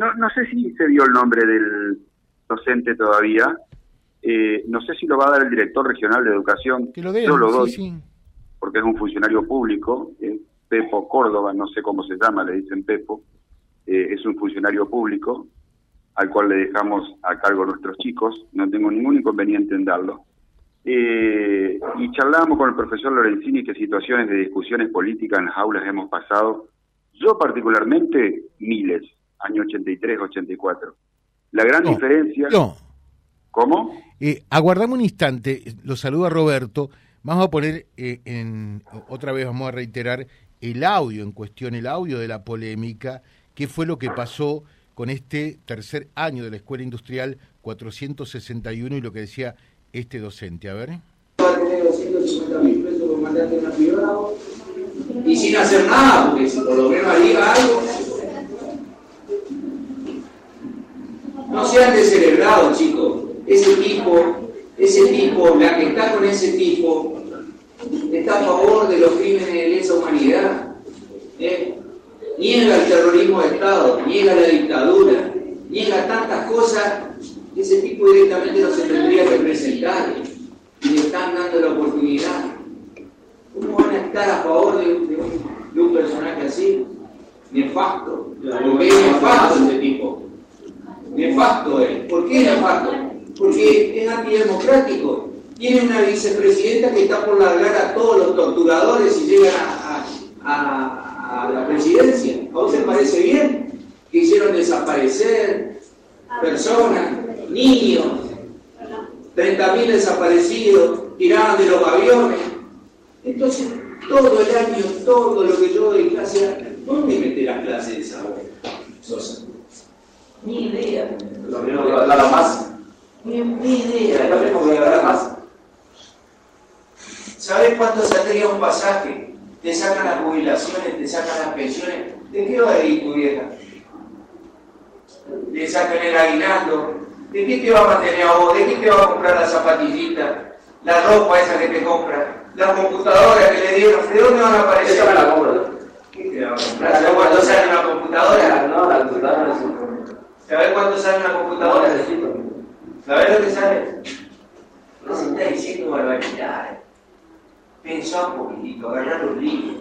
no, no sé si se dio el nombre del docente todavía. Eh, no sé si lo va a dar el director regional de educación. Que lo dé, Yo lo doy, sí, sí. porque es un funcionario público. eh, Pepo Córdoba, no sé cómo se llama, le dicen Pepo. eh, es un funcionario público al cual le dejamos a cargo a nuestros chicos. No tengo ningún inconveniente en darlo. Eh, y charlábamos con el profesor Lorenzini qué situaciones de discusiones políticas en las aulas hemos pasado. Yo particularmente, miles, año 83, 84. La gran No, diferencia... No, ¿Cómo? eh, aguardame un instante, lo saluda Roberto. Vamos a poner eh, en otra vez vamos a reiterar el audio en cuestión, el audio de la polémica, qué fue lo que pasó con este tercer año de la Escuela Industrial 461 y lo que decía este docente. A ver. va a tener 250 mil pesos por mandarte una privada y sin hacer nada, porque si por lo menos diga algo. No sean descerebrados, chicos. Ese tipo, ese tipo, la que está con ese tipo, está a favor de los crímenes de lesa humanidad. ¿eh? Niega el terrorismo de Estado, niega la dictadura, niega tantas cosas que ese tipo directamente no se tendría que presentar y le están dando la oportunidad. ¿Cómo van a estar a favor de, de un, de un personaje así? Nefasto. Porque es nefasto ese tipo. Nefasto es. ¿Por qué nefasto? Porque es antidemocrático. Tiene una vicepresidenta que está por largar a todos los torturadores y llegan a, la presidencia. ¿A vos te parece bien? Que hicieron desaparecer personas, niños, 30.000 desaparecidos, tiraban de los aviones. Entonces, todo el año, todo lo que yo doy clase, ¿dónde mete las clases de esa hora? Sosa. Ni idea. Lo mismo que la más. Ni, ni Lo idea. mismo que la más. ¿Sabes cuánto saldría un pasaje? Te sacan las jubilaciones, te sacan las pensiones. ¿De qué va a ir tu vieja? Te sacan el aguinaldo. ¿De qué te va a mantener a vos? ¿De qué te va a comprar la zapatillita? La ropa esa que te compra. La computadora que le dieron. ¿De dónde van a aparecer? Esa me la compro. ¿Qué te va a comprar? ¿Sabes cuánto sale una computadora? No, la computadora no es ¿Sabes cuánto sale una computadora? ¿Sabes lo que sale? No se está diciendo barbaridades. Pensá un poquitito, agarrar los libros.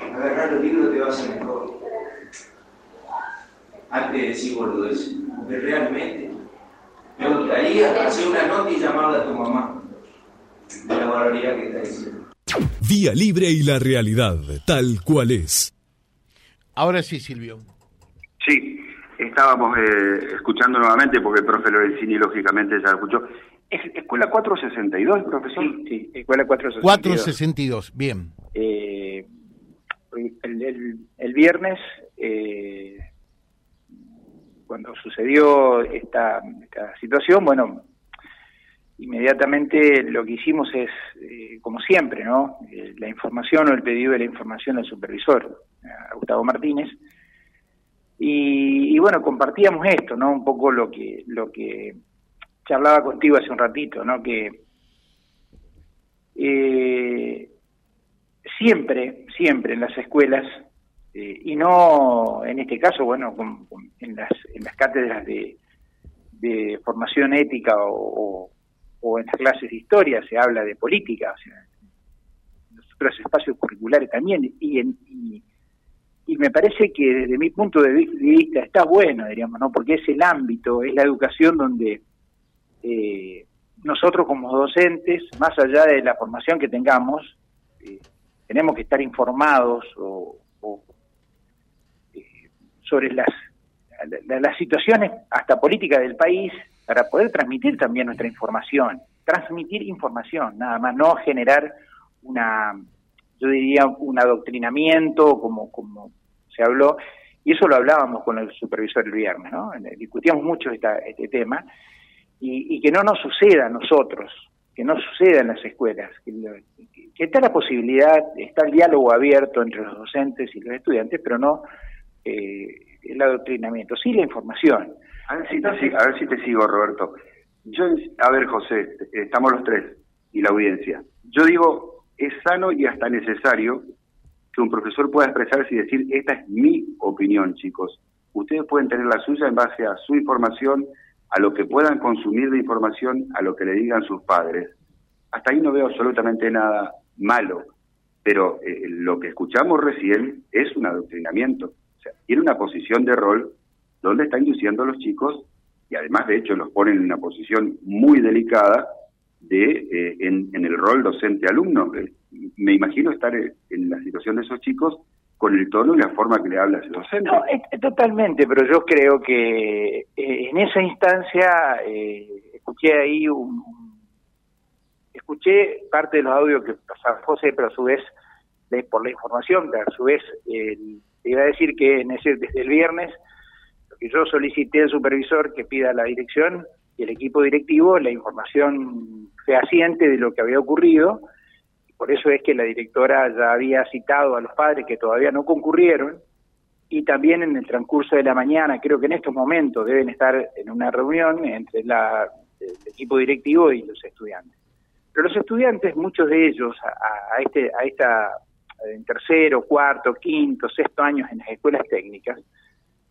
Agarrar los libros te va a hacer mejor. Antes de decir boludeces. Porque realmente me gustaría hacer una nota y llamarla a tu mamá. De la barbaridad que está diciendo. Vía Libre y la realidad, tal cual es. Ahora sí, Silvio. Sí, estábamos eh, escuchando nuevamente porque el profe Lorenzini lógicamente ya lo escuchó. ¿Es escuela 462, profesor? Sí, sí, Escuela 462. 462, bien. Eh, el, el- el viernes, eh, cuando sucedió esta, esta situación, bueno, inmediatamente lo que hicimos es, eh, como siempre, ¿no? Eh, la información o el pedido de la información al supervisor, a Gustavo Martínez. Y, y bueno, compartíamos esto, ¿no? Un poco lo que, lo que charlaba contigo hace un ratito, ¿no? Que eh, siempre, siempre en las escuelas, eh, y no en este caso, bueno, con- en, las, en las cátedras de, de formación ética o en las clases de historia se habla de política, o sea, en los otros espacios curriculares también, y, en- y, y me parece que desde mi punto de vi- de vista está bueno, diríamos, ¿no? Porque es el ámbito, es la educación donde eh, nosotros como docentes, más allá de la formación que tengamos, eh, tenemos que estar informados o, o, eh, sobre las, la- las situaciones hasta políticas del país para poder transmitir también nuestra información. Transmitir información, nada más, no generar una, yo diría, un adoctrinamiento como, como se habló, y eso lo hablábamos con el supervisor el viernes, ¿no? Discutíamos mucho esta, este tema, y, que no nos suceda a nosotros, que no suceda en las escuelas, que, que- está la posibilidad, está el diálogo abierto entre los docentes y los estudiantes, pero no eh, el adoctrinamiento, sí la información. A ver, si te, a ver si te sigo, Roberto. Yo, a ver, José, estamos los tres y la audiencia. Yo digo, es sano y hasta necesario un profesor pueda expresarse y decir, esta es mi opinión, chicos. ustedes pueden tener la suya en base a su información, a lo que puedan consumir de información, a lo que le digan sus padres. Hasta ahí no veo absolutamente nada malo, pero eh, lo que escuchamos recién es un adoctrinamiento. O sea, tiene una posición de rol donde está induciendo a los chicos y además de hecho los pone en una posición muy delicada de eh, en, el rol docente-alumno. Eh, me imagino estar en la situación de esos chicos con el tono y la forma que le habla ese docente. No, totalmente, pero yo creo que en esa instancia escuché ahí un, escuché parte de los audios que pasaba José, pero a su vez, por la información, pero a su vez, eh, iba a decir que en ese, desde el viernes, lo que yo solicité al supervisor que pida la dirección y el equipo directivo la información fehaciente de lo que había ocurrido, por eso es que la directora ya había citado a los padres que todavía no concurrieron, y también en el transcurso de la mañana, creo que en estos momentos deben estar en una reunión entre la, el equipo directivo y los estudiantes. Pero los estudiantes, muchos de ellos, a, este, a esta en tercero, cuarto, quinto, sexto años en las escuelas técnicas,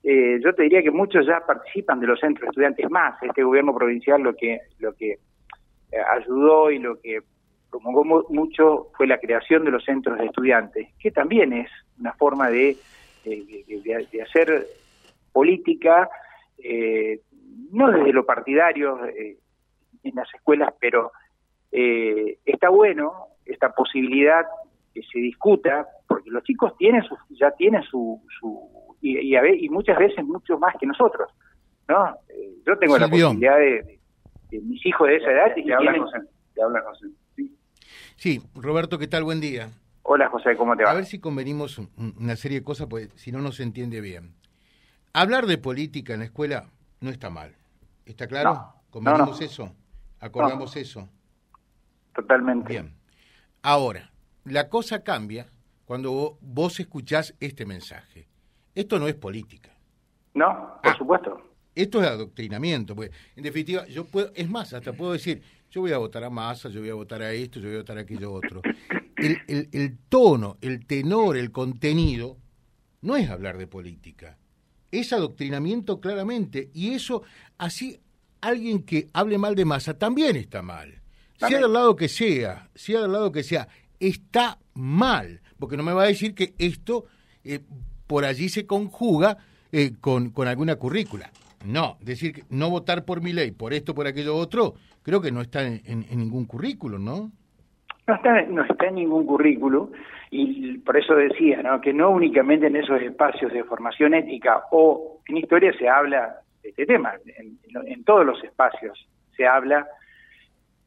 eh, yo te diría que muchos ya participan de los centros de estudiantes más. Este gobierno provincial lo que lo que eh, ayudó y lo que promulgó mucho fue la creación de los centros de estudiantes, que también es una forma de, de, hacer política, eh, no desde lo partidario en las escuelas, pero eh, está bueno esta posibilidad que se discuta, porque los chicos tienen su, ya tienen su, su y, y, muchas veces mucho más que nosotros, ¿no? Eh, yo tengo la posibilidad de, mis hijos de esa edad y que hablan José, habla José. Sí. sí, Roberto, ¿qué tal? Buen día. Hola José, ¿cómo te va? A ver si convenimos una serie de cosas, pues si no, no se entiende bien. Hablar de política en la escuela no está mal. ¿Está claro? No, ¿Convenimos eso? ¿Acordamos eso? Totalmente. Bien. Ahora, la cosa cambia cuando vos escuchás este mensaje. Esto no es política. No, por ah, supuesto. Esto es adoctrinamiento, porque en definitiva, yo puedo, es más, hasta puedo decir, yo voy a votar a Massa, yo voy a votar a esto, yo voy a votar a aquello otro. El, el tono, el tenor, el contenido, no es hablar de política. Es adoctrinamiento claramente. Y eso, así, alguien que hable mal de Massa también está mal sea del lado que sea, sea del lado que sea, está mal, porque no me va a decir que esto eh, por allí se conjuga eh, con, con alguna currícula. No, decir que no votar por mi ley, por esto, por aquello otro, creo que no está en, ningún currículo, ¿no? No está, no está en ningún currículo y por eso decía ¿no? que no únicamente en esos espacios de formación ética o en historia se habla de este tema, en, en todos los espacios se habla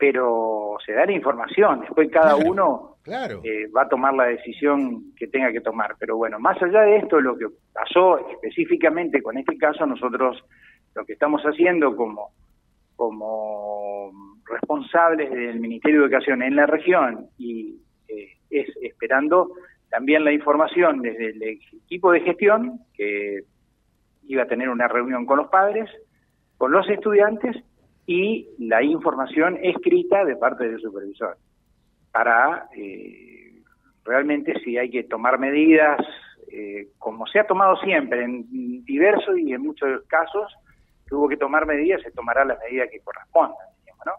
pero se da la información, después cada uno eh, va a tomar la decisión que tenga que tomar. Pero bueno, más allá de esto, lo que pasó específicamente con este caso, nosotros lo que estamos haciendo como, como responsables del Ministerio de Educación en la región y eh, es esperando también la información desde el equipo de gestión que iba a tener una reunión con los padres, con los estudiantes y la información escrita de parte del supervisor para eh, realmente si hay que tomar medidas, eh, como se ha tomado siempre en diversos y en muchos casos, que hubo que tomar medidas, se tomará la medida que corresponda, ¿no?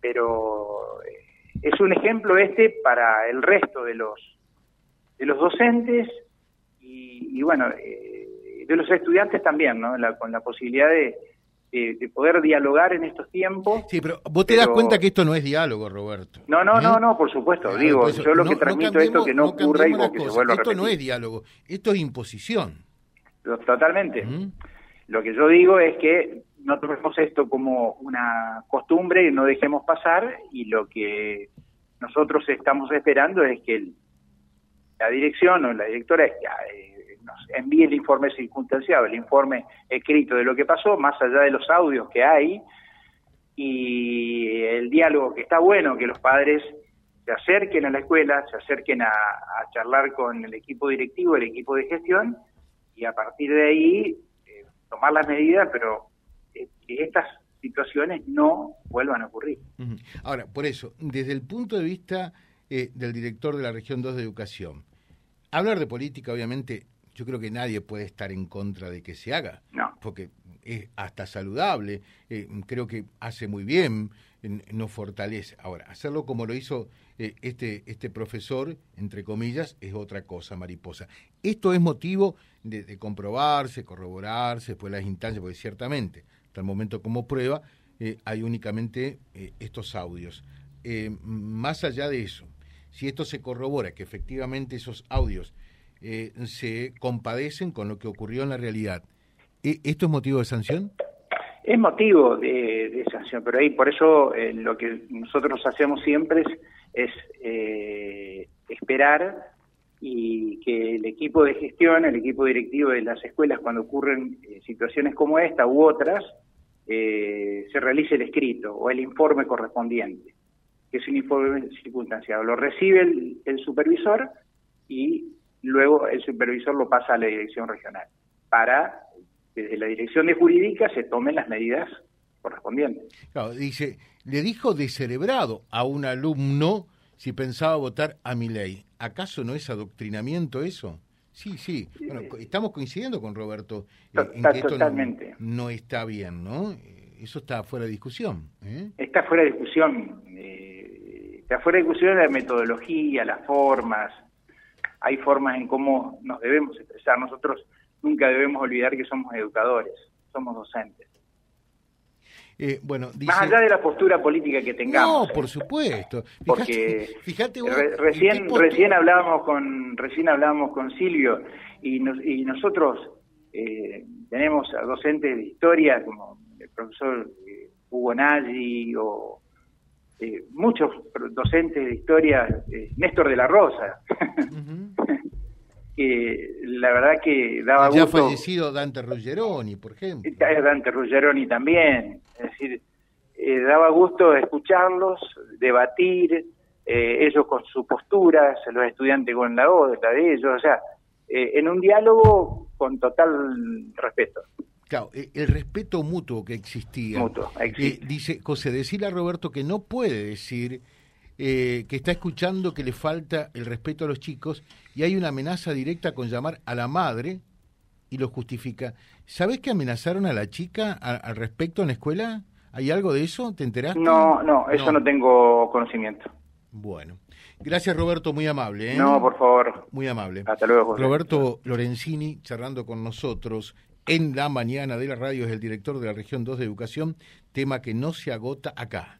Pero eh, es un ejemplo este para el resto de los de los docentes y, bueno, de los estudiantes también, ¿no? con la posibilidad de, de, poder dialogar en estos tiempos. Sí, pero vos te das cuenta que esto no es diálogo, Roberto. No, no, no, ¿Eh? no, por supuesto. Digo, yo lo que transmito es esto que no, ocurra y que se vuelva a Esto no es diálogo, esto es imposición. Totalmente. Lo que yo digo es que no tomemos esto como una costumbre y no dejemos pasar y lo que nosotros estamos esperando es que la dirección o la directora eh, envíe el informe circunstanciado, el informe escrito de lo que pasó, más allá de los audios que hay, y el diálogo que está bueno, que los padres se acerquen a la escuela, se acerquen a, charlar con el equipo directivo, el equipo de gestión, y a partir de ahí eh, tomar las medidas, pero que estas situaciones no vuelvan a ocurrir. Ahora, por eso, desde el punto de vista eh, del director de la región 2 de educación, hablar de política obviamente yo creo que nadie puede estar en contra de que se haga, No. porque es hasta saludable, eh, creo que hace muy bien, n- nos fortalece. Ahora, hacerlo como lo hizo eh, este, este profesor, entre comillas, es otra cosa, mariposa. Esto es motivo de, de comprobarse, corroborarse, después las instancias, porque ciertamente, hasta el momento como prueba, eh, hay únicamente eh, estos audios. Eh, más allá de eso, si esto se corrobora, que efectivamente esos audios eh, se compadecen con lo que ocurrió en la realidad, ¿e- ¿esto es motivo de sanción? Es motivo de, sanción, pero ahí por eso eh, lo que nosotros hacemos siempre es, eh, esperar y que el equipo de gestión, el equipo directivo de las escuelas, cuando ocurren eh, situaciones como esta u otras, eh, se realice el escrito o el informe correspondiente, que es un informe circunstanciado. Lo recibe el supervisor y luego el supervisor lo pasa a la dirección regional para que desde la dirección de jurídica se tomen las medidas correspondientes. Claro, dice, le dijo descerebrado a un alumno si pensaba votar a mi ley. ¿Acaso no es adoctrinamiento eso? Sí, sí. Bueno, estamos coincidiendo con Roberto eh, en que esto totalmente. no está bien, ¿no? Eh, Eso está fuera de discusión. ¿eh? Está fuera de discusión, eh, está fuera de discusión la metodología, las formas, hay formas en cómo nos debemos expresar. Nosotros nunca debemos olvidar que somos educadores, somos docentes. Eh, bueno, dice, Más allá de la postura política que tengamos. No, ¿eh? por supuesto. Porque fíjate vos, re- ¿en recién recién hablábamos con recién hablábamos con Silvio y nos- y nosotros eh, tenemos a docentes de historia como el profesor eh, Hugo Nagy o eh, muchos docentes de historia Néstor de la Rosa Ujú. Que la verdad que daba Ya gusto fallecido Dante Ruggeroni, por ejemplo. es Dante Ruggeroni también, es decir, eh, daba gusto escucharlos, debatir, eh, ellos con sus posturas, los estudiantes con la otra de ellos, o sea, eh, en un diálogo con total respeto. Claro, eh, el respeto mutuo que existía. Mutuo, existe. Eh, dice José, decirle a Roberto que no puede decir eh, que está escuchando que le falta el respeto a los chicos y hay una amenaza directa con llamar a la madre y lo justifica. ¿Sabes que amenazaron a la chica al respecto en la escuela? ¿Hay algo de eso? ¿Te enteraste? No, no, eso no, tengo conocimiento. Bueno. Gracias Roberto, muy amable. ¿eh? No, por favor. Muy amable. Hasta luego, José. Roberto Lorenzini, charlando con nosotros en la mañana de la radio, es el director de la región 2 de Educación, tema que no se agota acá.